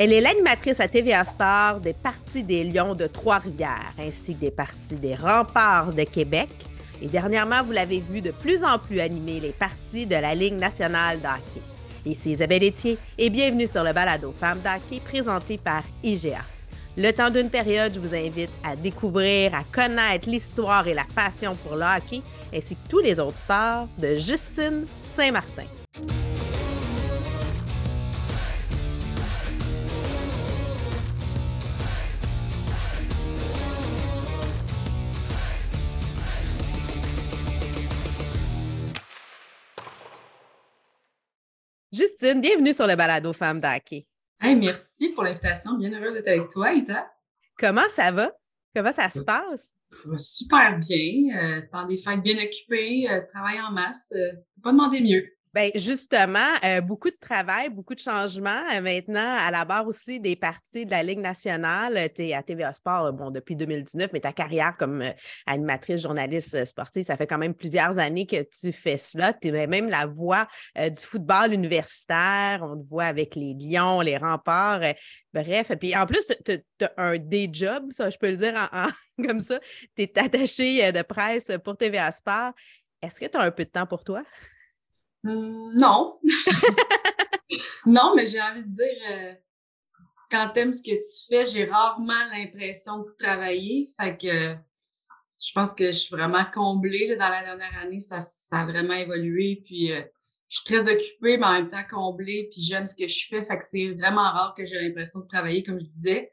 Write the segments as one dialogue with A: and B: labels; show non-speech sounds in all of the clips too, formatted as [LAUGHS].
A: Elle est l'animatrice à TVA Sport des parties des Lions de Trois-Rivières, ainsi que des parties des Remparts de Québec. Et dernièrement, vous l'avez vu de plus en plus animer les parties de la Ligue nationale d'hockey. Ici Isabelle Etier et bienvenue sur le balado Femmes d'hockey présenté par IGA. Le temps d'une période, je vous invite à découvrir, à connaître l'histoire et la passion pour le hockey, ainsi que tous les autres sports de Justine Saint-Martin. Justine, bienvenue sur le balado Femmes d'Hockey.
B: Hey, merci pour l'invitation. Bien heureuse d'être avec toi, Isa.
A: Comment ça va? Comment ça se passe?
B: super bien. Euh, dans des fêtes bien occupées, euh, travail en masse. Euh, pas demander mieux.
A: Bien, justement, euh, beaucoup de travail, beaucoup de changements. Euh, maintenant, à la barre aussi des parties de la Ligue nationale, tu es à TVA Sport euh, bon, depuis 2019, mais ta carrière comme animatrice, journaliste sportive, ça fait quand même plusieurs années que tu fais cela. Tu es même la voix du football universitaire. On te voit avec les Lions, les remparts. bref, puis en plus, tu as un day job, ça, je peux le dire [LAUGHS] comme ça. Tu es attaché de presse pour TVA Sport. Est-ce que tu as un peu de temps pour toi?
B: Hum, non. [LAUGHS] non, mais j'ai envie de dire, euh, quand tu aimes ce que tu fais, j'ai rarement l'impression de travailler. Fait que je pense que je suis vraiment comblée. dans la dernière année, ça, a vraiment évolué. Puis euh, je suis très occupée, mais en même temps comblée. Puis j'aime ce que je fais. Fait que c'est vraiment rare que j'ai l'impression de travailler, comme je disais.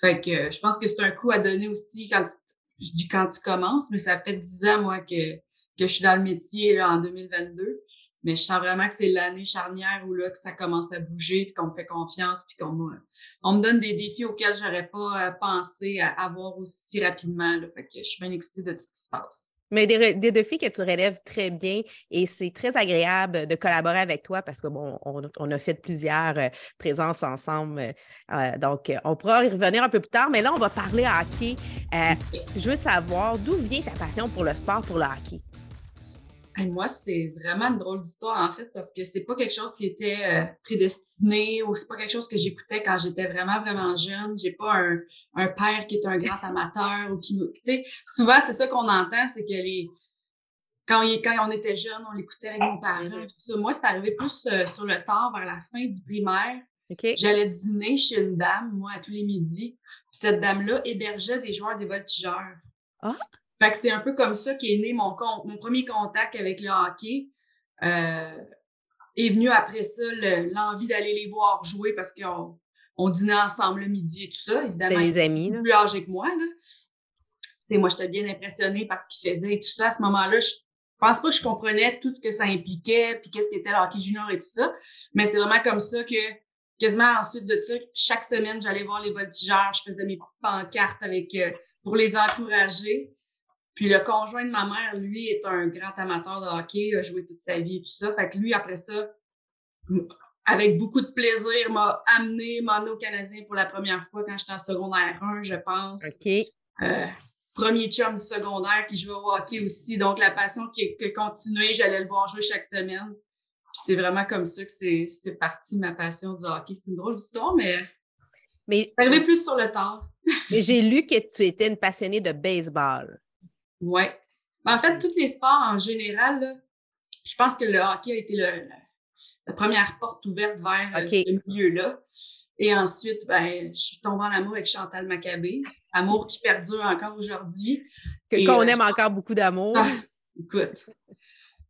B: Fait que je pense que c'est un coup à donner aussi quand tu, je dis quand tu commences, mais ça fait dix ans, moi, que, que je suis dans le métier là, en 2022. Mais je sens vraiment que c'est l'année charnière où là, que ça commence à bouger, puis qu'on me fait confiance, puis qu'on me, on me donne des défis auxquels j'aurais pas euh, pensé à avoir aussi rapidement. Là. Fait que je suis bien excitée de tout ce qui se passe.
A: Mais des, défis que tu relèves très bien et c'est très agréable de collaborer avec toi parce que bon, on, a fait plusieurs euh, présences ensemble. Euh, donc, on pourra y revenir un peu plus tard, mais là, on va parler hockey. je veux savoir d'où vient ta passion pour le sport, pour le hockey?
B: Moi, c'est vraiment une drôle d'histoire, en fait, parce que c'est pas quelque chose qui était euh, prédestiné ou c'est pas quelque chose que j'écoutais quand j'étais vraiment, vraiment jeune. J'ai pas un, un, père qui est un grand amateur ou qui Tu sais, souvent, c'est ça qu'on entend, c'est que les. Quand, quand on était jeune, on l'écoutait avec nos parents. Tout ça. Moi, c'est arrivé plus euh, sur le tard, vers la fin du primaire. J'allais dîner chez une dame, moi, à tous les midis. Puis cette dame-là hébergeait des joueurs des voltigeurs. Ah! Fait que c'est un peu comme ça qu'est né mon, mon premier contact avec le hockey. Euh, est venu après ça l'envie d'aller les voir jouer parce qu'on on dînait ensemble le midi et tout ça. Évidemment,
A: les amis,
B: plus âgés que moi. Là. moi, j'étais bien impressionnée par ce qu'ils faisaient et tout ça. À ce moment-là, je pense pas que je comprenais tout ce que ça impliquait, puis qu'est-ce qu'était le hockey junior et tout ça. Mais c'est vraiment comme ça que quasiment ensuite de ça, chaque semaine, j'allais voir les voltigeurs, je faisais mes petites pancartes avec euh, pour les encourager. Puis le conjoint de ma mère, lui, est un grand amateur de hockey, a joué toute sa vie et tout ça. Fait que lui, après ça, avec beaucoup de plaisir, m'a amené, m'a amené au Canadien pour la première fois quand j'étais en secondaire 1, je pense.
A: OK.
B: Euh, premier chum du secondaire qui jouait au hockey aussi. Donc, la passion qui, a continué, j'allais le voir jouer chaque semaine. Puis c'est vraiment comme ça que c'est parti ma passion du hockey. C'est une drôle d'histoire, mais, mais c'est arrivé plus sur le tard. [LAUGHS]
A: mais j'ai lu que tu étais une passionnée de baseball.
B: Oui. En fait, tous les sports en général, je pense que le hockey a été la première porte ouverte vers euh, ce milieu-là. Et ensuite, ben, je suis tombée en amour avec Chantal Maccabé, amour qui perdure encore aujourd'hui.
A: Qu'on euh, aime encore beaucoup d'amour. Ah,
B: écoute,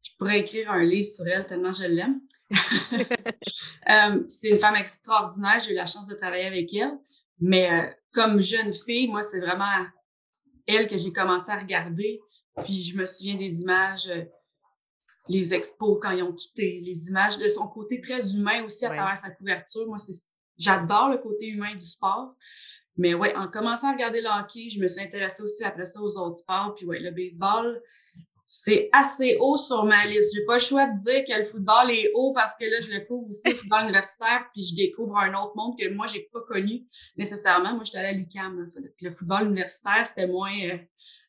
B: je pourrais écrire un livre sur elle tellement je l'aime. [LAUGHS] Euh, c'est une femme extraordinaire, j'ai eu la chance de travailler avec elle. Mais comme jeune fille, moi, c'est vraiment elle que j'ai commencé à regarder. Puis je me souviens des images, euh, les expos quand ils ont quitté, les images de son côté très humain aussi à travers sa couverture. Moi, j'adore le côté humain du sport. Mais ouais, en commençant à regarder le hockey, je me suis intéressée aussi après ça aux autres sports. Puis ouais, le baseball, c'est assez haut sur ma liste. J'ai pas le choix de dire que le football est haut parce que là, je le couvre aussi, le football universitaire, puis je découvre un autre monde que moi, j'ai pas connu nécessairement. Moi, j'étais allée à l'UQAM. Le football universitaire, c'était moins euh,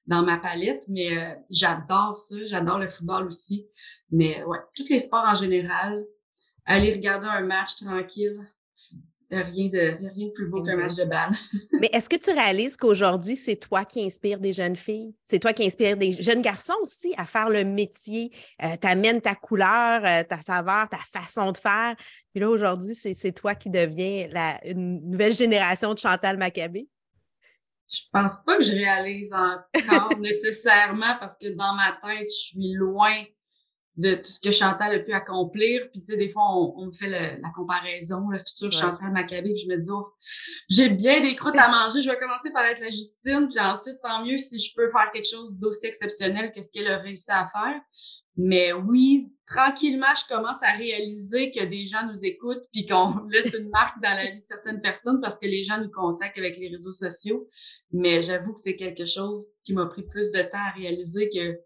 B: dans ma palette, mais euh, j'adore ça. J'adore le football aussi. Mais ouais, tous les sports en général, aller regarder un match tranquille, rien de, rien de plus beau qu'un match de balle. [LAUGHS]
A: Mais est-ce que tu réalises qu'aujourd'hui, c'est toi qui inspires des jeunes filles? C'est toi qui inspires des jeunes garçons aussi à faire le métier. Euh, tu amènes ta couleur, euh, ta saveur, ta façon de faire. Puis là, aujourd'hui, c'est toi qui deviens la, une nouvelle génération de Chantal Maccabé.
B: Je pense pas que je réalise encore [LAUGHS] nécessairement parce que dans ma tête, je suis loin de tout ce que Chantal a pu accomplir. Puis, tu sais, des fois, on, me fait la comparaison, le futur Chantal Maccabé, puis je me dis, oh, j'ai bien des croûtes à manger, je vais commencer par être la Justine, puis ensuite, tant mieux si je peux faire quelque chose d'aussi exceptionnel que ce qu'elle a réussi à faire. Mais oui, tranquillement, je commence à réaliser que des gens nous écoutent, puis qu'on [LAUGHS] laisse une marque dans la vie de certaines personnes parce que les gens nous contactent avec les réseaux sociaux. Mais j'avoue que c'est quelque chose qui m'a pris plus de temps à réaliser que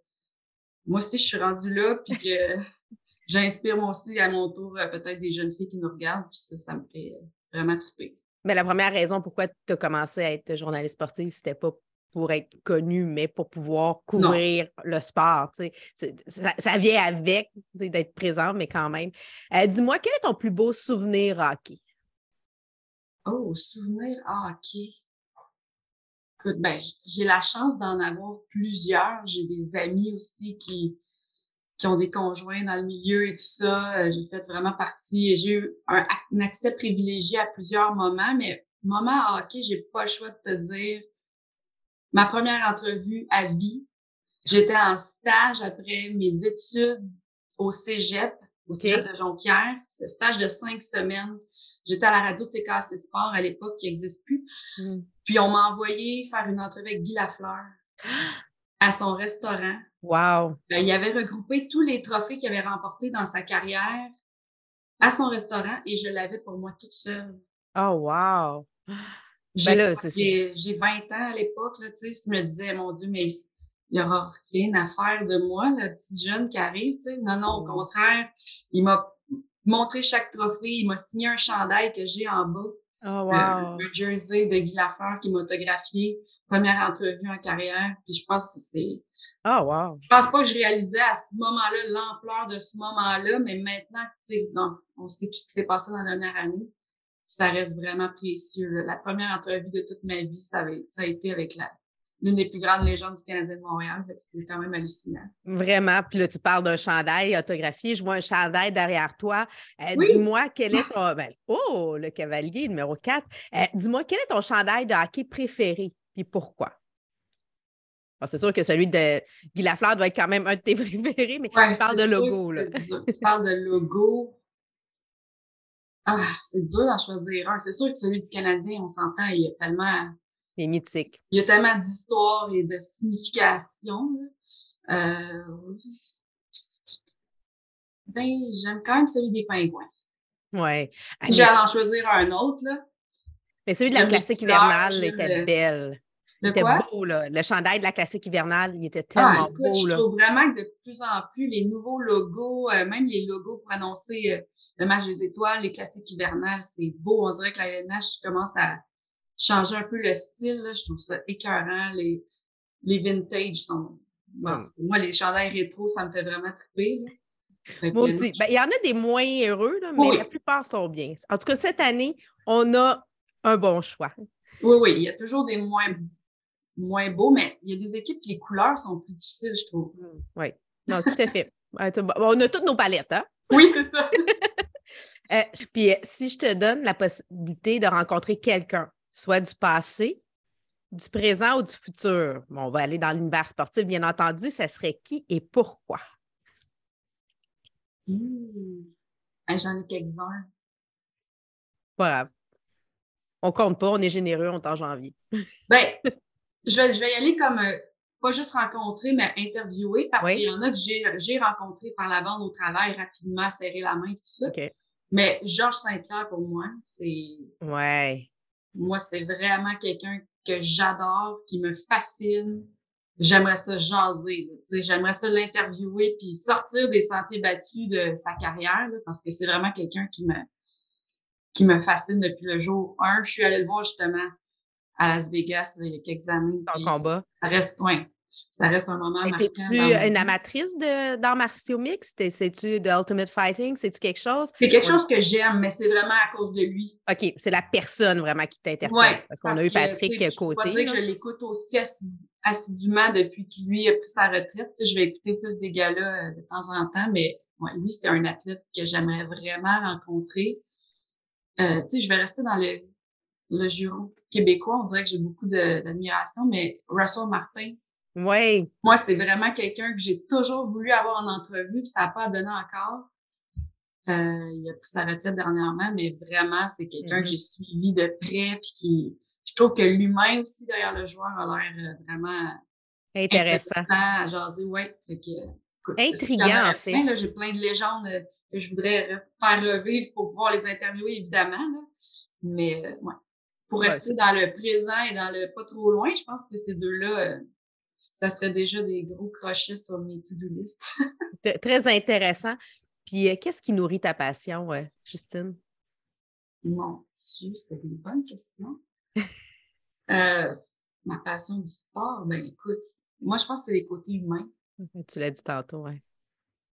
B: moi aussi, je suis rendue là, puis que [LAUGHS] j'inspire moi aussi à mon tour euh, peut-être des jeunes filles qui nous regardent, puis ça, ça me fait euh, vraiment triper.
A: Mais la première raison pourquoi tu as commencé à être journaliste sportive, c'était pas pour être connue, mais pour pouvoir couvrir le sport. Ça, ça, vient avec d'être présent, mais quand même. Euh, dis-moi, quel est ton plus beau souvenir hockey?
B: Oh, souvenir hockey ben, j'ai la chance d'en avoir plusieurs. J'ai des amis aussi qui, qui ont des conjoints dans le milieu et tout ça. Euh, j'ai fait vraiment partie. J'ai eu un, accès privilégié à plusieurs moments, mais moment hockey, j'ai pas le choix de te dire. Ma première entrevue à vie, j'étais en stage après mes études au Cégep, au Cégep de Jonquière. C'est un stage de cinq semaines. J'étais à la radio de TKC Sport à l'époque qui n'existe plus. Mmh. Puis on m'a envoyé faire une entrevue avec Guy Lafleur à son restaurant.
A: Wow!
B: Ben, il avait regroupé tous les trophées qu'il avait remportés dans sa carrière à son restaurant et je l'avais pour moi toute seule.
A: Oh wow!
B: Ben j'ai 20 ans à l'époque, tu sais, je me disais, mon Dieu, mais il n'y aura rien à faire de moi, la petite jeune qui arrive, tu sais. Non, non, au mmh. contraire, il m'a montré chaque trophée, il m'a signé un chandail que j'ai en bas.
A: Oh, wow.
B: le, jersey de Guy Lafleur qui m'a autographié. Première entrevue en carrière. Puis je pense que c'est.
A: Oh, wow.
B: Je pense pas que je réalisais à ce moment-là l'ampleur de ce moment-là, mais maintenant, tu sais, non, on sait tout ce qui s'est passé dans la dernière année. Ça reste vraiment précieux. La première entrevue de toute ma vie, ça, avait, ça a été avec la, l'une des plus grandes légendes du Canadien de Montréal. C'est quand même hallucinant.
A: Vraiment. Puis là, tu parles d'un chandail autographié. Je vois un chandail derrière toi. Euh, dis-moi, quel est ton. Ben, oh, le cavalier numéro 4. Euh, dis-moi, quel est ton chandail de hockey préféré? Puis pourquoi? c'est sûr que celui de Guy Lafleur doit être quand même un de tes [LAUGHS] préférés, mais tu parles de logo. Là.
B: tu parles de logo. Ah, c'est dur d'en choisir un. C'est sûr que celui du Canadien, on s'entend, il y a tellement
A: mythiques.
B: Il y a tellement d'histoires et de significations. Euh... Ben, j'aime quand même celui des pingouins.
A: Oui.
B: J'allais en choisir un autre, là.
A: Mais celui de la classique hivernale était belle. Le était beau, là. Le chandail de la classique hivernale, il était ah, tellement beau. Je
B: trouve vraiment que de plus en plus, les nouveaux logos, euh, même les logos pour annoncer euh, le match des étoiles, les classiques hivernales, c'est beau. On dirait que la LNH commence à, changer un peu le style. Là. Je trouve ça écœurant. Les, les vintage sont. Bon, moi, les chandails rétro, ça me fait vraiment triper.
A: Moi aussi. Ben, il y en a des moins heureux, là, mais la plupart sont bien. En tout cas, cette année, on a un bon choix.
B: Oui, oui. Il y a toujours des moins, moins beaux, mais il y a des équipes qui les couleurs sont plus difficiles, je trouve. Mmh,
A: oui. Non, tout à fait. [LAUGHS] on a toutes nos palettes, hein?
B: Oui, c'est ça. [LAUGHS]
A: Euh, puis si je te donne la possibilité de rencontrer quelqu'un soit du passé, du présent ou du futur. on va aller dans l'univers sportif, bien entendu. Ça serait qui et pourquoi?
B: Mmh. J'en ai quelques-uns.
A: Pas grave. On compte pas, on est généreux, on est en janvier. [LAUGHS]
B: ben, je vais, je vais y aller comme euh, pas juste rencontrer, mais interviewer parce qu'il y en a que j'ai rencontré par la bande au travail rapidement, serrer la main, tout ça. Mais Georges Saint-Pierre, pour moi, c'est.
A: Ouais.
B: Moi, c'est vraiment quelqu'un que j'adore, qui me fascine. J'aimerais ça jaser, j'aimerais ça l'interviewer puis sortir des sentiers battus de sa carrière parce que c'est vraiment quelqu'un qui me qui me fascine depuis le jour 1. Je suis allée le voir justement à Las Vegas il y a quelques années.
A: En combat.
B: Ça reste, ouais. Ça reste un moment.
A: Étais-tu une amatrice d'arts martiaux mixtes? C'est-tu de Ultimate Fighting? C'est-tu quelque chose?
B: C'est quelque chose que j'aime, mais c'est vraiment à cause de lui.
A: OK, c'est la personne vraiment qui t'interpelle. parce qu'on a eu Patrick
B: que,
A: côté.
B: Je que je l'écoute aussi assidûment depuis qu'il lui a pris sa retraite. je vais écouter plus des gars-là euh, de temps en temps, mais lui, c'est un athlète que j'aimerais vraiment rencontrer. Euh, je vais rester dans le, le québécois. On dirait que j'ai beaucoup d'admiration, mais Russell Martin,
A: oui.
B: Moi, c'est vraiment quelqu'un que j'ai toujours voulu avoir en entrevue, puis ça n'a pas donné encore. Euh, il a pris sa retraite dernièrement, mais vraiment, c'est quelqu'un que mm-hmm. j'ai suivi de près, puis qui, je trouve que l'humain aussi derrière le joueur a l'air euh, vraiment
A: intéressant.
B: à jaser, ouais.
A: Intriguant, en fait.
B: J'ai plein de légendes euh, que je voudrais faire revivre pour pouvoir les interviewer, évidemment. Là. Mais, ouais. Pour rester dans le présent et dans le pas trop loin, je pense que ces deux-là, ça serait déjà des gros crochets sur mes to-do list. [LAUGHS]
A: Très intéressant. Puis, euh, qu'est-ce qui nourrit ta passion, euh, Justine?
B: Mon Dieu, c'est une bonne question. [LAUGHS] Euh, ma passion du sport, ben écoute, moi, je pense que c'est les côtés humains.
A: Tu l'as dit tantôt, oui.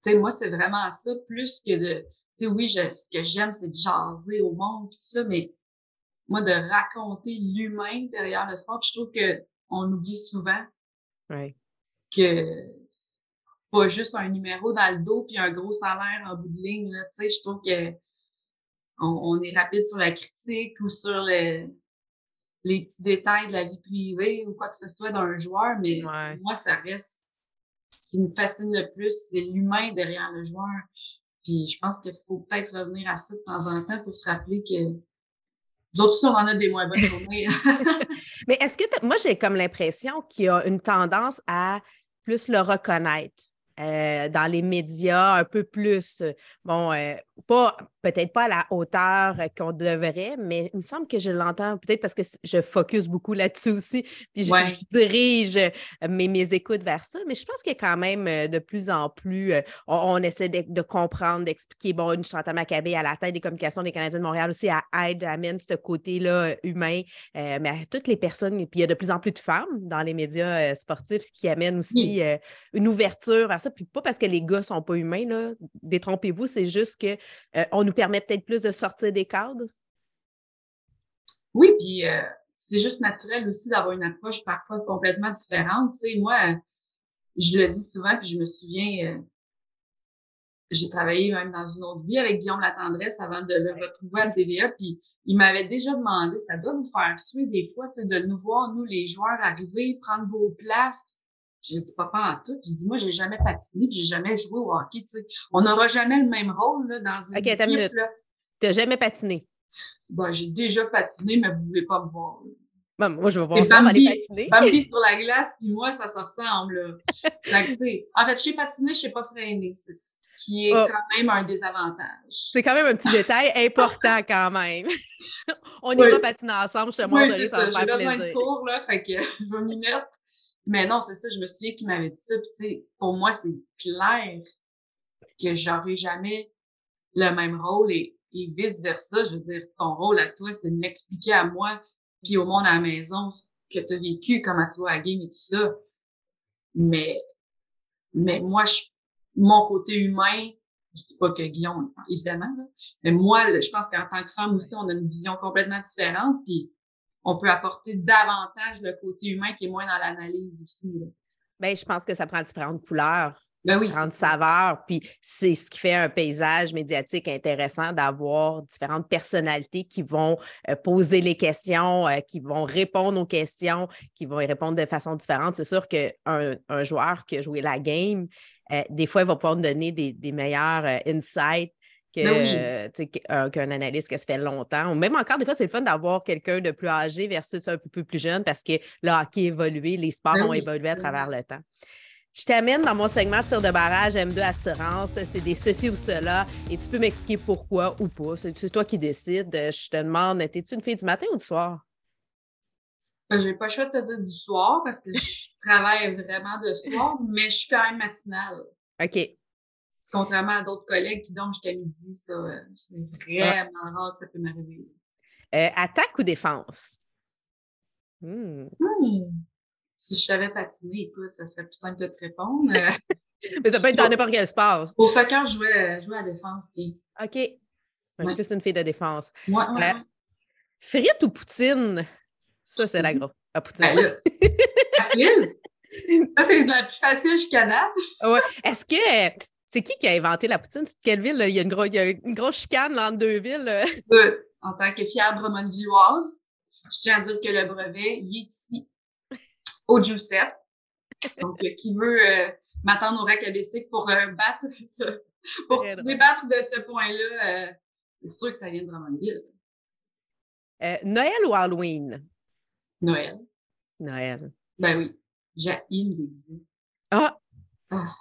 B: Tu sais, moi, c'est vraiment ça, plus que de. Tu sais, oui, ce que j'aime, c'est de jaser au monde, tout ça, mais moi, de raconter l'humain derrière le sport, puis je trouve qu'on oublie souvent Que pas juste un numéro dans le dos puis un gros salaire en bout de ligne. Là. Tu sais, je trouve que on, est rapide sur la critique ou sur les petits détails de la vie privée ou quoi que ce soit d'un joueur, mais moi, ça reste ce qui me fascine le plus, c'est l'humain derrière le joueur. Puis je pense qu'il faut peut-être revenir à ça de temps en temps pour se rappeler que nous autres on en a des moins bonnes [LAUGHS] journées. [LAUGHS]
A: Mais est-ce que moi, j'ai comme l'impression qu'il y a une tendance à plus le reconnaître. Euh, dans les médias un peu plus. Bon, euh, pas peut-être pas à la hauteur qu'on devrait, mais il me semble que je l'entends peut-être parce que je focus beaucoup là-dessus aussi, puis je, dirige euh, mes, mes, écoutes vers ça, mais je pense qu'il y a quand même euh, de plus en plus, euh, on, essaie de, comprendre, d'expliquer, bon, une Chantal Maccabé à la tête des communications des Canadiens de Montréal aussi, à aide, amène ce côté-là humain, mais à toutes les personnes, et puis il y a de plus en plus de femmes dans les médias sportifs qui amènent aussi une ouverture à ça, puis pas parce que les gars sont pas humains, là, détrompez-vous, c'est juste qu'on nous permet peut-être plus de sortir des cadres?
B: Oui, puis euh, c'est juste naturel aussi d'avoir une approche parfois complètement différente. Moi, je le dis souvent, puis je me souviens, euh, j'ai travaillé même dans une autre vie avec Guillaume Latendresse avant de le retrouver à TVA, puis il m'avait déjà demandé, ça doit nous faire suer des fois, de nous voir, nous, les joueurs, arriver, prendre vos places. J'ai dit, papa, en tout. J'ai dit, moi, j'ai jamais patiné, j'ai jamais joué au hockey, tu sais. On n'aura jamais le même rôle, là, dans une équipe, là.
A: Tu n'as jamais patiné?
B: Bon, j'ai déjà patiné, mais vous ne voulez pas me voir.
A: moi, je vais voir ça, Bambi, patiner.
B: Bambi [LAUGHS] sur la glace, puis moi, ça se ressemble. Là. [LAUGHS] en fait, je sais patiner, je ne sais pas freiner. C'est ce qui est oh. quand même un désavantage.
A: C'est quand même un petit détail important quand même. [LAUGHS] On y va patiner ensemble, je te
B: oui, ça va faire plaisir. J'ai besoin de cours, là, fait que je vais m'y mettre. Mais non, c'est ça, je me souviens qu'il m'avait dit ça. Puis, tu sais, pour moi, c'est clair que j'aurais jamais le même rôle et vice-versa. Je veux dire, ton rôle à toi, c'est de m'expliquer à moi, puis au monde à la maison, ce que tu as vécu, comment tu vois à game et tout ça. Mais, mais moi, je, mon côté humain, je dis pas que Guillaume, évidemment, mais moi, je pense qu'en tant que femme aussi, on a une vision complètement différente, puis on peut apporter davantage le côté humain qui est moins dans l'analyse aussi.
A: Bien, je pense que ça prend différentes couleurs
B: ben oui,
A: différentes saveurs. Puis c'est ce qui fait un paysage médiatique intéressant d'avoir différentes personnalités qui vont euh, poser les questions, euh, qui vont répondre aux questions, qui vont y répondre de façon différente. C'est sûr qu'un un joueur qui a joué la game, euh, des fois, il va pouvoir nous donner des, meilleurs insights ben qu'un analyste qui se fait longtemps. Ou même encore, des fois, c'est le fun d'avoir quelqu'un de plus âgé versus un peu plus jeune parce que le hockey évolué, les sports ben ont évolué à travers le temps. Je t'amène dans mon segment de tir de barrage M2 Assurance. C'est des ceci ou cela et tu peux m'expliquer pourquoi ou pas. C'est toi qui décides. Je te demande, es-tu une fille du matin ou du soir?
B: Je ben, j'ai pas le choix de te dire du soir parce que je travaille vraiment de soir, mais je suis quand même matinale.
A: OK.
B: Contrairement à d'autres collègues qui dorment jusqu'à midi, ça, euh, c'est vraiment rare que ça peut m'arriver.
A: Euh, attaque ou défense?
B: Hmm. Hmm. si je savais patiner, écoute, ça serait plus simple de te répondre. [LAUGHS]
A: Mais ça peut être dans n'importe quel sport.
B: Au soccer, je jouais, je jouais à la défense, tiens.
A: OK. Plus une fille de défense.
B: Ouais, ouais,
A: Frites ou poutine? Ça, c'est la grosse. La poutine.
B: Ben facile. [LAUGHS] Ça, c'est la plus facile jusqu'à date.
A: ouais. Est-ce que. C'est qui qui a inventé la poutine? C'est quelle ville? Il, y a une gros, il y a une grosse chicane entre deux villes. [LAUGHS]
B: Euh, en tant que fière Drummondvilloise, je tiens à dire que le brevet, il est ici, au Giuseppe. Donc, euh, qui veut euh, m'attendre au RAC ABC pour battre [LAUGHS] pour débattre de ce point-là, c'est sûr que ça vient de Drummondville.
A: Noël ou Halloween?
B: Noël.
A: Noël.
B: Ben oui. J'ai me déguiser.
A: Ah! ah.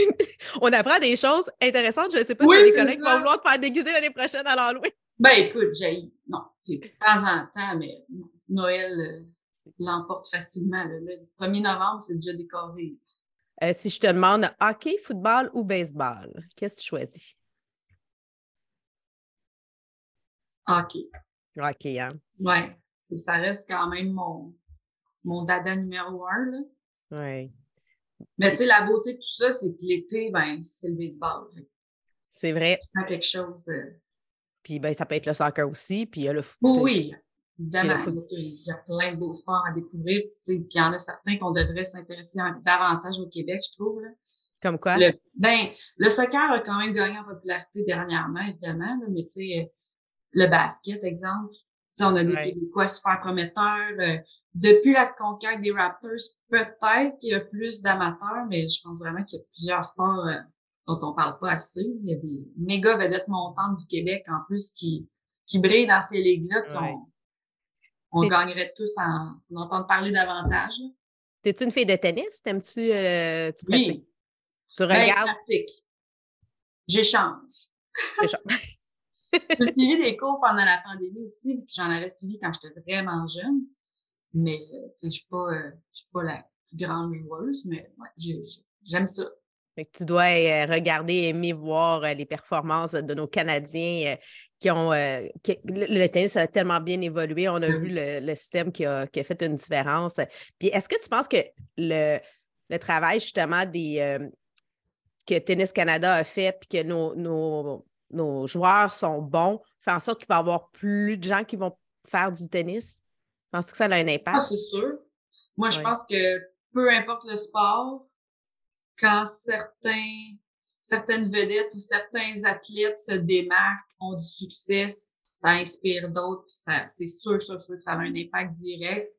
A: [LAUGHS] On apprend des choses intéressantes. Je ne sais pas si les collègues vont vouloir te faire déguiser l'année prochaine à l'Halloween.
B: Ben écoute, j'ai. Non, de temps en temps, mais Noël euh, l'emporte facilement. Le 1er novembre, c'est déjà décoré.
A: Euh, si je te demande hockey, football ou baseball, qu'est-ce que tu choisis?
B: Hockey.
A: Hockey, hein?
B: Ouais. Ça reste quand même mon, mon dada numéro un.
A: Oui.
B: Mais tu sais, la beauté de tout ça, c'est que l'été, ben, c'est le baseball.
A: C'est vrai.
B: quelque chose. Euh,
A: puis ben, ça peut être le soccer aussi, puis il y a le foot.
B: Oui, évidemment. Il y a plein de beaux sports à découvrir. Puis il y en a certains qu'on devrait s'intéresser davantage au Québec, je trouve. Là.
A: Comme quoi?
B: Le, ben, le soccer a quand même gagné en popularité dernièrement, évidemment, mais tu sais, le basket, exemple. On a des Québécois super prometteurs. Euh, depuis la conquête des Raptors, peut-être qu'il y a plus d'amateurs, mais je pense vraiment qu'il y a plusieurs sports euh, dont on parle pas assez. Il y a des méga vedettes montantes du Québec en plus qui, qui brillent dans ces ligues-là, puis on, gagnerait tous en, en entendre parler davantage.
A: T'es-tu une fille de tennis? T'aimes-tu euh, tu
B: pratiques?
A: Tu ben, regardes?
B: pratique. J'échange. [LAUGHS] [LAUGHS] J'ai suivi des cours pendant la pandémie aussi, puis j'en avais suivi quand j'étais vraiment jeune. Mais, euh, tu sais, je suis pas, euh, suis pas la plus grande joueuse, mais ouais, j'aime ça.
A: Fait que tu dois euh, regarder, aimer voir les performances de nos Canadiens qui ont. le, tennis a tellement bien évolué. On a vu le, système qui a, qui a, fait une différence. Puis est-ce que tu penses que le, le travail, justement, des, que Tennis Canada a fait, puis que nos, nos, nos joueurs sont bons, fait en sorte qu'il va y avoir plus de gens qui vont faire du tennis? Penses-tu que ça a un impact?
B: Ah, c'est sûr. Moi, je pense que peu importe le sport, quand certains, certaines vedettes ou certains athlètes se démarquent, ont du succès, ça inspire d'autres, puis c'est sûr, sûr, sûr que ça a un impact direct.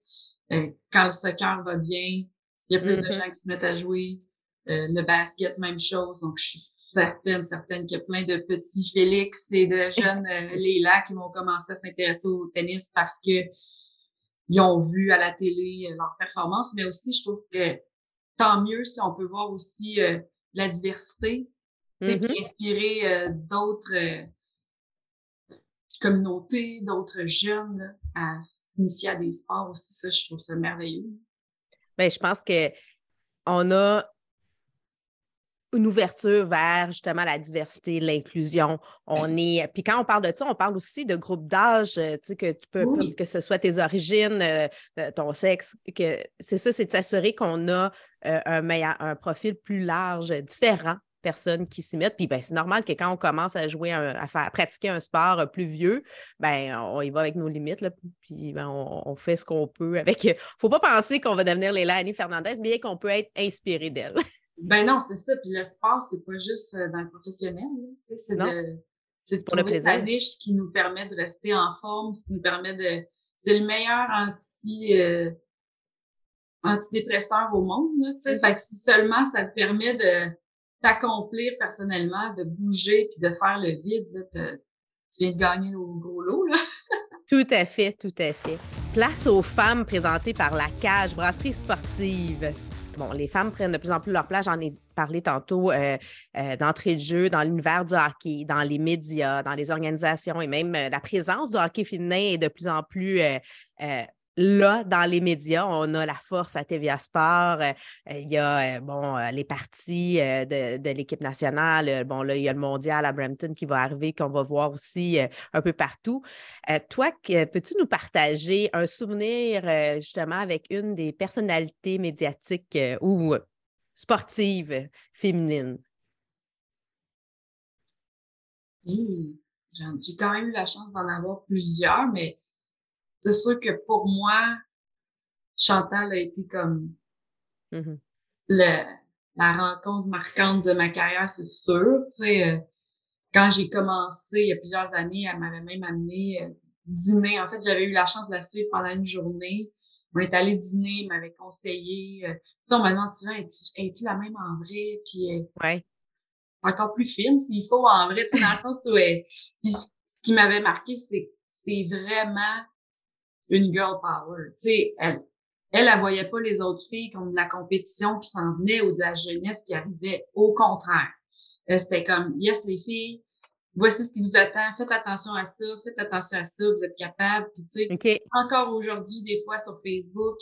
B: Euh, quand le soccer va bien, il y a plus de mm-hmm. gens qui se mettent à jouer. Euh, le basket, même chose. Donc, je suis certaine, certaine qu'il y a plein de petits Félix et de [LAUGHS] jeunes euh, Léla qui vont commencer à s'intéresser au tennis parce que ils ont vu à la télé euh, leur performance, mais aussi, je trouve que tant mieux si on peut voir aussi euh, la diversité, mm inspirer euh, d'autres communautés, d'autres jeunes à s'initier à des sports aussi. Ça, je trouve ça merveilleux.
A: Bien, je pense que on a une ouverture vers justement la diversité, l'inclusion. On est. Puis quand on parle de ça, on parle aussi de groupe d'âge, euh, tu sais, que tu peux, que ce soit tes origines, euh, euh, ton sexe, que c'est ça, c'est de s'assurer qu'on a un meilleur, un profil plus large, différent personnes qui s'y mettent. Puis ben, c'est normal que quand on commence à jouer, à, faire, pratiquer un sport plus vieux, ben, on y va avec nos limites, là, puis ben, on, fait ce qu'on peut avec. Il ne faut pas penser qu'on va devenir Léla Annie Fernandez, bien qu'on peut être inspiré d'elle.
B: Ben non, c'est ça. Puis le sport, c'est pas juste euh, dans le professionnel. C'est de, c'est pour le plaisir. niche qui nous permet de rester en forme, ce qui nous permet de. C'est le meilleur anti euh, antidépresseur au monde. Là, sais. Fait que si seulement ça te permet de t'accomplir personnellement, de bouger puis de faire le vide, là, tu viens de gagner le gros lot. Là. [LAUGHS]
A: tout à fait, tout à fait. Place aux femmes présentées par la cage, brasserie sportive. Bon, les femmes prennent de plus en plus leur place. J'en ai parlé tantôt euh, euh, d'entrée de jeu dans l'univers du hockey, dans les médias, dans les organisations et même euh, la présence du hockey féminin est de plus en plus là, dans les médias, on a la force à TVA Sport. Euh, euh, il y a bon, les parties de, l'équipe nationale. Bon, là, il y a le mondial à Brampton qui va arriver, qu'on va voir aussi un peu partout. toi, peux-tu nous partager un souvenir justement avec une des personnalités médiatiques ou sportives féminines?
B: Oui, j'ai quand même eu la chance d'en avoir plusieurs, mais c'est sûr que pour moi, Chantal a été comme mm-hmm. le, la rencontre marquante de ma carrière, c'est sûr. Tu sais, euh, quand j'ai commencé il y a plusieurs années, elle m'avait même amené euh, dîner. En fait, j'avais eu la chance de la suivre pendant une journée. On est allé dîner, elle m'avait conseillé. Euh, tu sais, on m'a demandé, tu es-tu la même en vrai? Puis,
A: ouais.
B: encore plus fine s'il faut en vrai, tu sais, dans le sens où, puis ce qui m'avait marqué, c'est c'est vraiment une girl power. Tu sais, elle, elle, elle voyait pas les autres filles comme de la compétition qui s'en venait ou de la jeunesse qui arrivait. Au contraire. C'était comme, yes, les filles, voici ce qui vous attend, faites attention à ça, faites attention à ça, vous êtes capable. Puis, tu sais, encore aujourd'hui, des fois sur Facebook,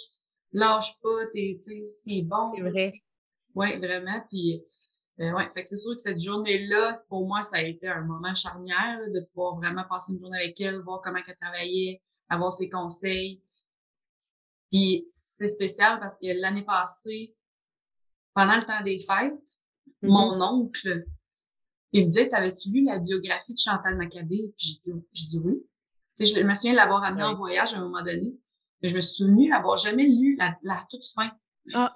B: lâche pas, tu sais, c'est bon.
A: C'est vrai.
B: Oui, vraiment. Puis, euh, ouais, fait que c'est sûr que cette journée-là, pour moi, ça a été un moment charnière de pouvoir vraiment passer une journée avec elle, voir comment elle travaillait, avoir ses conseils. Puis c'est spécial parce que l'année passée, pendant le temps des fêtes, mm-hmm. mon oncle, il me dit T'avais-tu lu la biographie de Chantal Maccabé? Puis j'ai dit, j'ai dit oui. je me souviens l'avoir amené en voyage à un moment donné. Mais je me suis souvenu d'avoir jamais lu la, la toute fin. Ah.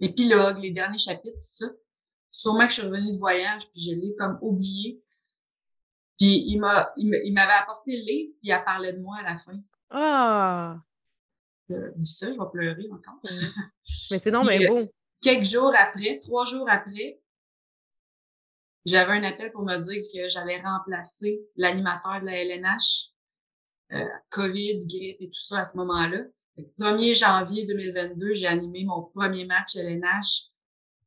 B: L'épilogue, les derniers chapitres, tout ça. Sûrement que je suis revenue de voyage, puis je l'ai comme oublié. Puis il m'a, il m'avait apporté le livre, puis il parlait de moi à la fin.
A: Ah!
B: Euh, ça, je vais pleurer encore.
A: mais c'est non, mais bon.
B: Quelques jours après, trois jours après, j'avais un appel pour me dire que j'allais remplacer l'animateur de la LNH, euh, COVID, grippe et tout ça à ce moment-là. 1er janvier 2022, j'ai animé mon premier match LNH.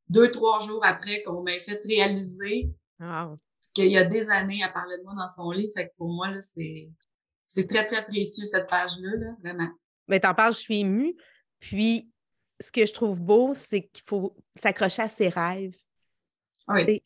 B: Deux, trois jours après qu'on m'ait fait réaliser wow qu'il y a des années, à parler de moi dans son livre. Fait que pour moi, là, c'est, c'est très, très précieux, cette page-là, là, vraiment.
A: Mais t'en parles, je suis émue. Puis, ce que je trouve beau, c'est qu'il faut s'accrocher à ses rêves.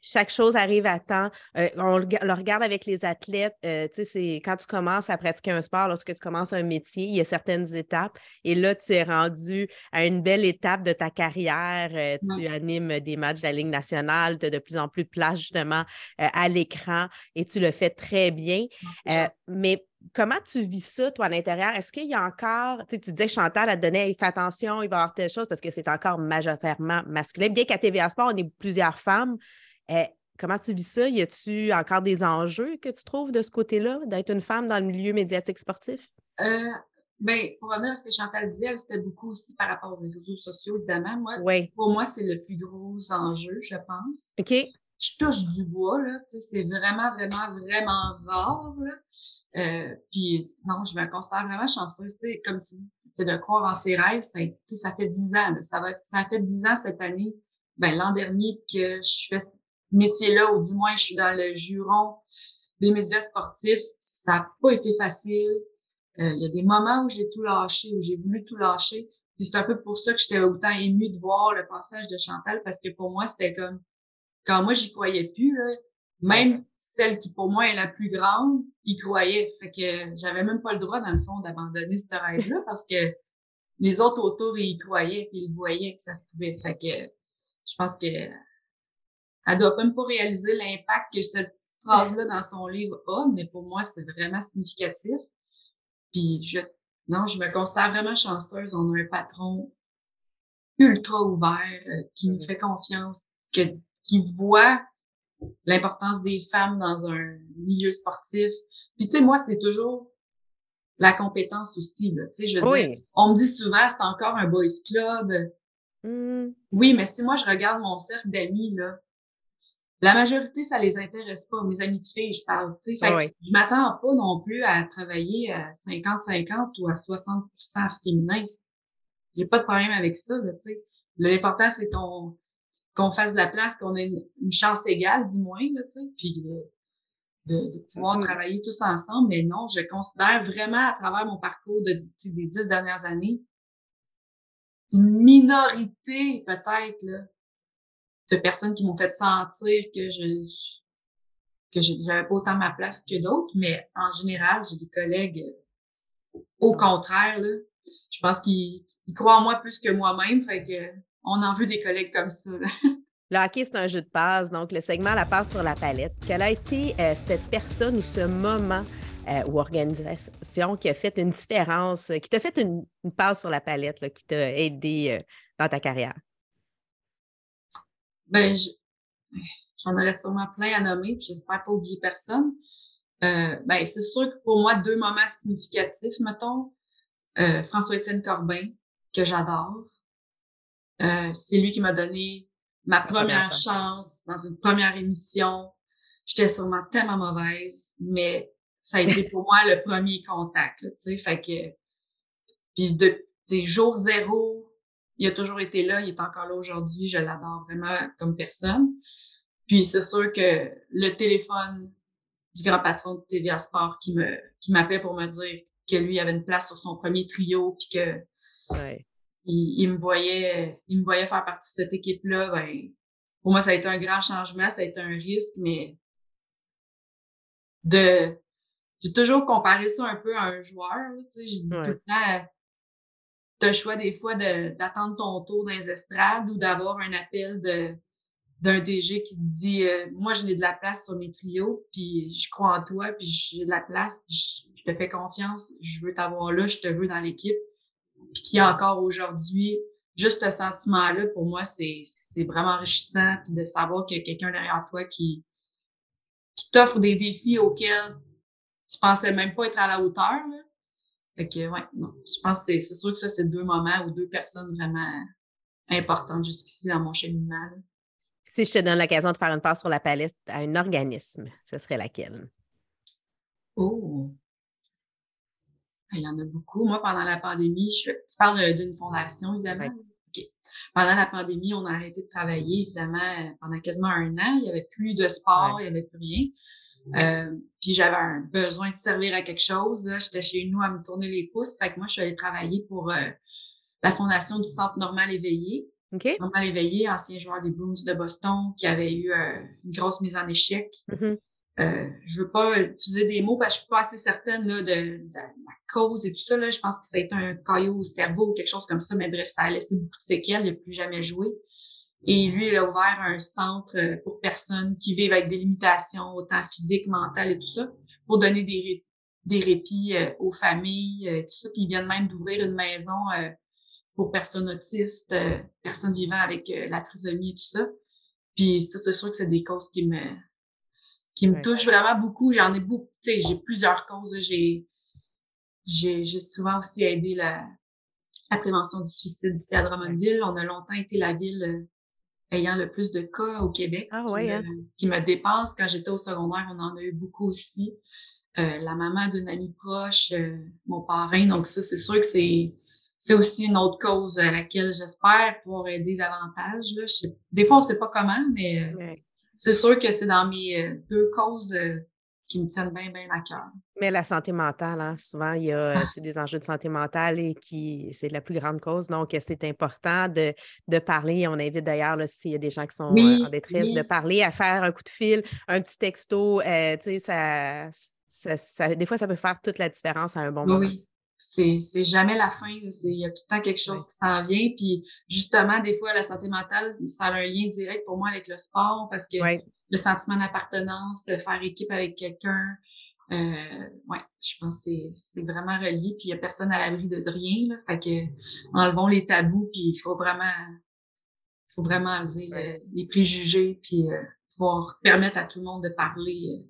A: Chaque chose arrive à temps. Euh, on le regarde avec les athlètes. Euh, c'est quand tu commences à pratiquer un sport, lorsque tu commences un métier, il y a certaines étapes. Et là, tu es rendu à une belle étape de ta carrière. Euh, tu animes des matchs de la Ligue nationale. Tu as de plus en plus de place justement à l'écran et tu le fais très bien. mais comment tu vis ça, toi, à l'intérieur? Est-ce qu'il y a encore, tu, sais, tu disais Chantal, elle te donnait, fais attention, il va y avoir telle chose parce que c'est encore majoritairement masculin. Bien qu'à TVA Sport, on est plusieurs femmes. Eh, comment tu vis ça? Y a-tu encore des enjeux que tu trouves de ce côté-là, d'être une femme dans le milieu médiatique sportif?
B: Euh, ben, pour revenir à ce que Chantal disait, c'était beaucoup aussi par rapport aux réseaux sociaux, évidemment. Moi, Pour moi, c'est le plus gros enjeu, je pense.
A: OK.
B: Je touche du bois, là. C'est vraiment, vraiment, vraiment rare, là. Euh, puis non, je me considère vraiment chanceuse. sais, comme tu dis, c'est de croire en ses rêves. Ça, ça fait dix ans. Ça, va, ça fait dix ans cette année, ben, l'an dernier, que je fais ce métier-là, ou du moins je suis dans le juron des médias sportifs. Ça n'a pas été facile. Euh, il y a des moments où j'ai tout lâché, où j'ai voulu tout lâcher. Puis c'est un peu pour ça que j'étais autant émue de voir le passage de Chantal, parce que pour moi, c'était comme quand moi j'y croyais plus, là, même celle qui, pour moi, est la plus grande, y croyait. Fait que j'avais même pas le droit, dans le fond, d'abandonner ce rêve-là parce que les autres autour, ils y croyaient et ils voyaient que ça se pouvait. Fait que je pense que elle doit même pas réaliser l'impact que cette phrase-là dans son livre a, mais pour moi, c'est vraiment significatif. Puis je, non, je me considère vraiment chanceuse. On a un patron ultra ouvert, euh, qui nous fait confiance, que, qui voit l'importance des femmes dans un milieu sportif. Puis tu sais, moi, c'est toujours la compétence aussi. Là. Tu sais, je oui. on me dit souvent, c'est encore un boys club. Mmh. Oui, mais si moi, je regarde mon cercle d'amis, là, la majorité, ça les intéresse pas. Mes amis de filles, je parle. Tu sais, fait Je m'attends pas non plus à travailler à 50-50 ou à 60% féminin. J'ai pas de problème avec ça. Là, tu sais. L'important, c'est ton qu'on fasse de la place, qu'on ait une, chance égale, du moins, là. Puis, euh, de, pouvoir mm-hmm. travailler tous ensemble. Mais non, je considère vraiment à travers mon parcours de, des dix dernières années, une minorité peut-être de personnes qui m'ont fait sentir que je que j'avais pas autant ma place que d'autres, mais en général, j'ai des collègues au contraire, là, je pense qu'ils croient en moi plus que moi-même, fait que on en veut des collègues comme ça. [LAUGHS]
A: Le hockey, c'est un jeu de passe, donc le segment La passe sur la palette. Quelle a été euh, cette personne ou ce moment euh, ou organisation qui a fait une différence, qui t'a fait une, passe sur la palette, qui t'a aidé euh, dans ta carrière?
B: Ben, j'en aurais sûrement plein à nommer, puis j'espère pas oublier personne. ben, c'est sûr que pour moi, deux moments significatifs, mettons. François-Étienne Corbin, que j'adore. C'est lui qui m'a donné ma première, chance. dans une première émission. J'étais sûrement tellement mauvaise, mais ça a été pour moi le premier contact, tu sais. Fait que, puis de, jour zéro, il a toujours été là, il est encore là aujourd'hui, je l'adore vraiment comme personne. Puis c'est sûr que le téléphone du grand patron de TVA Sport qui me qui m'appelait pour me dire que lui avait une place sur son premier trio puis que il, me voyait, il me voyait faire partie de cette équipe-là, ben, pour moi, ça a été un grand changement, ça a été un risque, mais de, j'ai toujours comparé ça un peu à un joueur, tu sais, je dis tout le temps, tu as le choix des fois d'attendre ton tour dans les estrades ou d'avoir un appel de, d'un DG qui te dit euh, Moi, j'ai de la place sur mes trios, puis je crois en toi, puis j'ai de la place, je, je, te fais confiance, je veux t'avoir là, je te veux dans l'équipe puis qui encore aujourd'hui, juste ce sentiment-là, pour moi, c'est, c'est vraiment enrichissant, puis de savoir qu'il y a quelqu'un derrière toi qui, qui t'offre des défis auxquels tu pensais même pas être à la hauteur. Là. Fait que, ouais, non, je pense que c'est, sûr que ça, c'est deux moments ou deux personnes vraiment importantes jusqu'ici dans mon cheminement.
A: Si je te donne l'occasion de faire une passe sur la palette à un organisme, ce serait laquelle?
B: Oh, il y en a beaucoup. Moi, pendant la pandémie, je, tu parles d'une fondation, évidemment? Pendant la pandémie, on a arrêté de travailler, évidemment, pendant quasiment un an. Il n'y avait plus de sport, il n'y avait plus rien. Euh, puis j'avais un besoin de servir à quelque chose. J'étais chez nous à me tourner les pouces. Fait que moi, je suis allée travailler pour euh, la fondation du Centre Normal Éveillé. Normal Éveillé, ancien joueur des Bruins de Boston, qui avait eu euh, une grosse mise en échec. Mm-hmm. Euh, je veux pas utiliser des mots parce que je suis pas assez certaine là, de, la cause et tout ça. Là. Je pense que ça a été un caillot au cerveau ou quelque chose comme ça, mais bref, ça a laissé beaucoup de séquelles, il n'a plus jamais joué. Et lui, il a ouvert un centre euh, pour personnes qui vivent avec des limitations, autant physiques, mentales et tout ça, pour donner des, des répits euh, aux familles, et tout ça. Puis ils viennent même d'ouvrir une maison pour personnes autistes, personnes vivant avec la trisomie et tout ça. Puis ça, c'est sûr que c'est des causes qui me, qui me touche vraiment beaucoup. J'en ai beaucoup, tu sais, j'ai plusieurs causes. J'ai, j'ai, j'ai souvent aussi aidé la, la prévention du suicide ici à Drummondville. On a longtemps été la ville euh, ayant le plus de cas au Québec,
A: ah,
B: ce,
A: qui
B: hein? me, qui me dépasse. Quand j'étais au secondaire, on en a eu beaucoup aussi. Euh, la maman d'une amie proche, euh, mon parrain. Donc ça, c'est sûr que c'est c'est aussi une autre cause à laquelle j'espère pouvoir aider davantage. Là. des fois, on ne sait pas comment, mais c'est sûr que c'est dans mes euh, deux causes euh, qui me tiennent bien, bien à cœur.
A: Mais la santé mentale, hein, souvent, il y a, ah. c'est des enjeux de santé mentale et qui, c'est la plus grande cause. Donc, c'est important de, de parler. On invite d'ailleurs, s'il y a des gens qui sont euh, en détresse, de parler, à faire un coup de fil, un petit texto. tu sais, ça, ça, des fois, ça peut faire toute la différence à un bon moment.
B: Oui, c'est c'est jamais la fin. Il y a tout le temps quelque chose qui s'en vient. Puis justement, des fois, la santé mentale, ça a un lien direct pour moi avec le sport parce que le sentiment d'appartenance, faire équipe avec quelqu'un, euh, ouais, je pense que c'est vraiment relié. Puis il n'y a personne à l'abri de rien. Là, fait que enlevons les tabous, puis il faut vraiment faut vraiment enlever les préjugés, puis euh, pouvoir permettre à tout le monde de parler.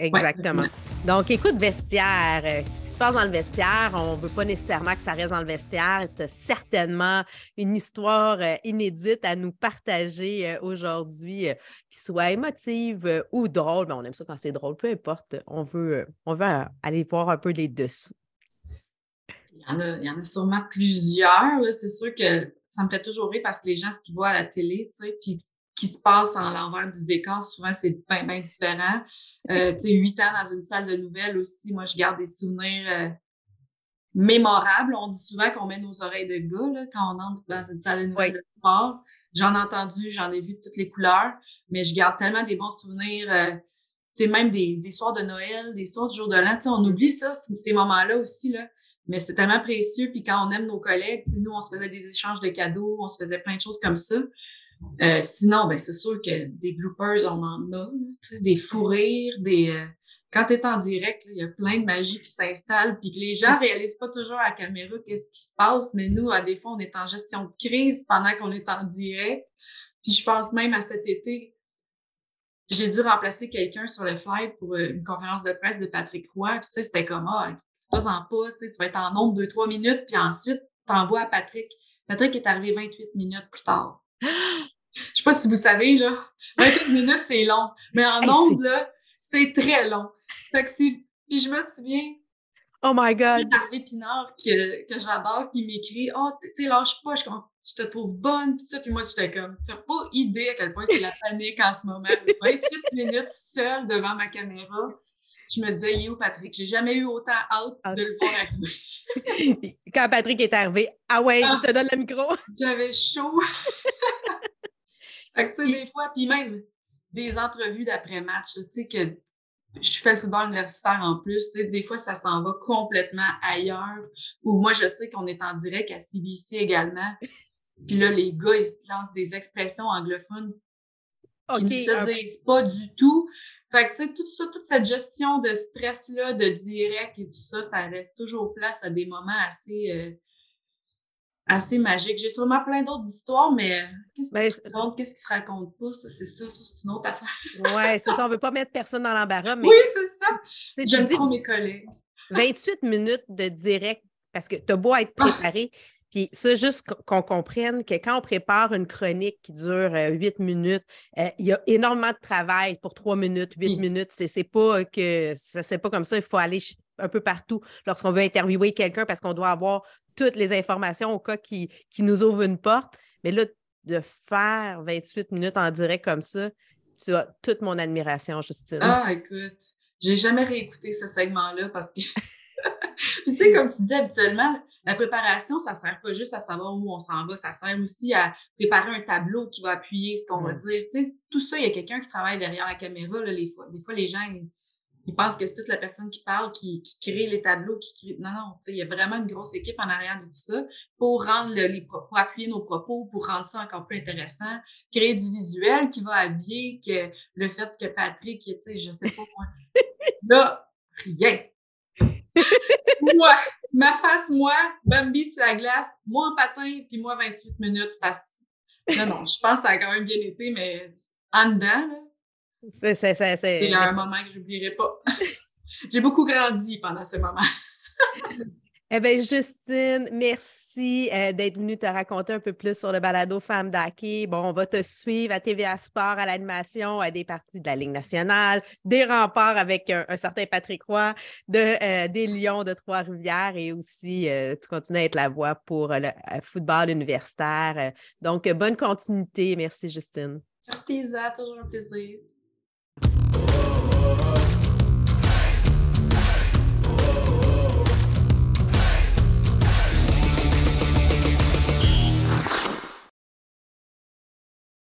A: Exactement. Donc, écoute, vestiaire. Euh, ce qui se passe dans le vestiaire, on ne veut pas nécessairement que ça reste dans le vestiaire. Tu as certainement une histoire euh, inédite à nous partager euh, aujourd'hui, qui soit émotive ou drôle. Mais on aime ça quand c'est drôle, peu importe. On veut, on veut aller voir un peu les dessous.
B: Il y en a, il y en a sûrement plusieurs. C'est sûr que ça me fait toujours rire parce que les gens, ce qu'ils voient à la télé, tu sais, puis qui se passe en l'envers du décor, souvent, c'est bien, bien différent. Euh, [LAUGHS] tu sais, huit ans dans une salle de nouvelles aussi, moi, je garde des souvenirs euh, mémorables. On dit souvent qu'on met nos oreilles de gars quand on entre dans une salle de nouvelles de sport. J'en ai entendu, j'en ai vu de toutes les couleurs, mais je garde tellement des bons souvenirs. Euh, tu sais, même des, des soirs de Noël, des soirs du jour de l'an. Tu sais, on oublie ça, ces moments-là aussi, là. Mais c'est tellement précieux. Puis quand on aime nos collègues, nous, on se faisait des échanges de cadeaux, on se faisait plein de choses comme ça. Euh, sinon, ben, c'est sûr que des bloopers, on en a, des fous rires, des. Euh, quand tu es en direct, il y a plein de magie qui s'installe, puis que les gens réalisent pas toujours à la caméra qu'est-ce qui se passe, mais nous, à des fois, on est en gestion de crise pendant qu'on est en direct. Puis je pense même à cet été, j'ai dû remplacer quelqu'un sur le flight pour euh, une conférence de presse de Patrick Roy. Puis sais, c'était comme, ah, pas en pas, tu vas être en nombre de trois minutes, puis ensuite, t'envoies à Patrick. Patrick est arrivé 28 minutes plus tard. Je sais pas si vous savez, là, 28 minutes, c'est long. Mais en nombre, là, c'est très long. Fait que c'est... Puis je me souviens...
A: Oh my God!
B: Harvey Pinard, que, que j'adore, qui m'écrit « Oh, tu sais, lâche pas, je, je te trouve bonne, tout ça. » Puis moi, j'étais comme « T'as pas idée à quel point c'est la panique en ce moment. 28 minutes seule devant ma caméra. » Je me disais « Il est où Patrick? » J'ai jamais eu autant hâte de le voir arriver. [LAUGHS]
A: Quand Patrick est arrivé, « Ah ouais, je te donne le micro! [LAUGHS] »
B: J'avais chaud. [LAUGHS] Fait que, tu sais, des fois, puis même des entrevues d'après-match, tu sais, que je fais le football universitaire en plus, tu sais, des fois, ça s'en va complètement ailleurs. Ou moi, je sais qu'on est en direct à CBC également. Puis là, les gars, ils se lancent des expressions anglophones qui ne se disent pas du tout. Fait que, tu sais, tout ça, toute cette gestion de stress-là, de direct et tout ça, ça reste toujours place à des moments assez... Euh, assez magique. J'ai sûrement plein d'autres histoires, mais qu'est-ce qui, ben, se raconte, qu'est-ce qui se raconte pas? Ça, c'est ça, c'est une autre affaire.
A: oui, c'est ça. On ne veut pas mettre personne dans l'embarras.
B: Mais... Oui, c'est ça. J'aime trop mes collègues.
A: 28 minutes de direct, parce que tu as beau être ah! Puis ça, juste qu'on comprenne que quand on prépare une chronique qui dure euh, huit minutes, euh, il y a énormément de travail pour trois minutes, huit minutes. C'est pas que ça se fait pas comme ça. Il faut aller un peu partout lorsqu'on veut interviewer quelqu'un parce qu'on doit avoir toutes les informations au cas qui, qui nous ouvre une porte. Mais là, de faire 28 minutes en direct comme ça, tu as toute mon admiration, Justine.
B: Ah, écoute, j'ai jamais réécouté ce segment-là parce que, [LAUGHS] tu sais, comme tu dis habituellement, la préparation, ça sert pas juste à savoir où on s'en va, ça sert aussi à préparer un tableau qui va appuyer ce qu'on va dire. Tu sais, tout ça, il y a quelqu'un qui travaille derrière la caméra, là, les fois. Des fois, les gens, ils pensent que c'est toute la personne qui parle, qui, crée les tableaux, qui crée. Non, non, il y a vraiment une grosse équipe en arrière de tout ça pour rendre les pour appuyer nos propos, pour rendre ça encore plus intéressant, créer du visuel qui va habiller que le fait que Patrick, tu sais, je sais pas moi. Là, rien. Moi, ma face, moi, Bambi sur la glace, moi en patin, puis moi 28 minutes, c'est. Non, non, je pense que ça a quand même bien été, mais en dedans, là,
A: c'est,
B: Il y a un moment que je n'oublierai pas. [LAUGHS] J'ai beaucoup grandi pendant ce moment. [LAUGHS]
A: eh bien, Justine, merci euh, d'être venue te raconter un peu plus sur le balado Femme d'Hockey. Bon, on va te suivre à TVA Sport, à l'animation, à des parties de la Ligue nationale, des remparts avec un, certain Patrick Roy, euh, des Lions de Trois-Rivières et aussi euh, tu continues à être la voix pour le football universitaire. donc, bonne continuité. Merci, Justine.
B: Merci, Isa. Toujours un plaisir.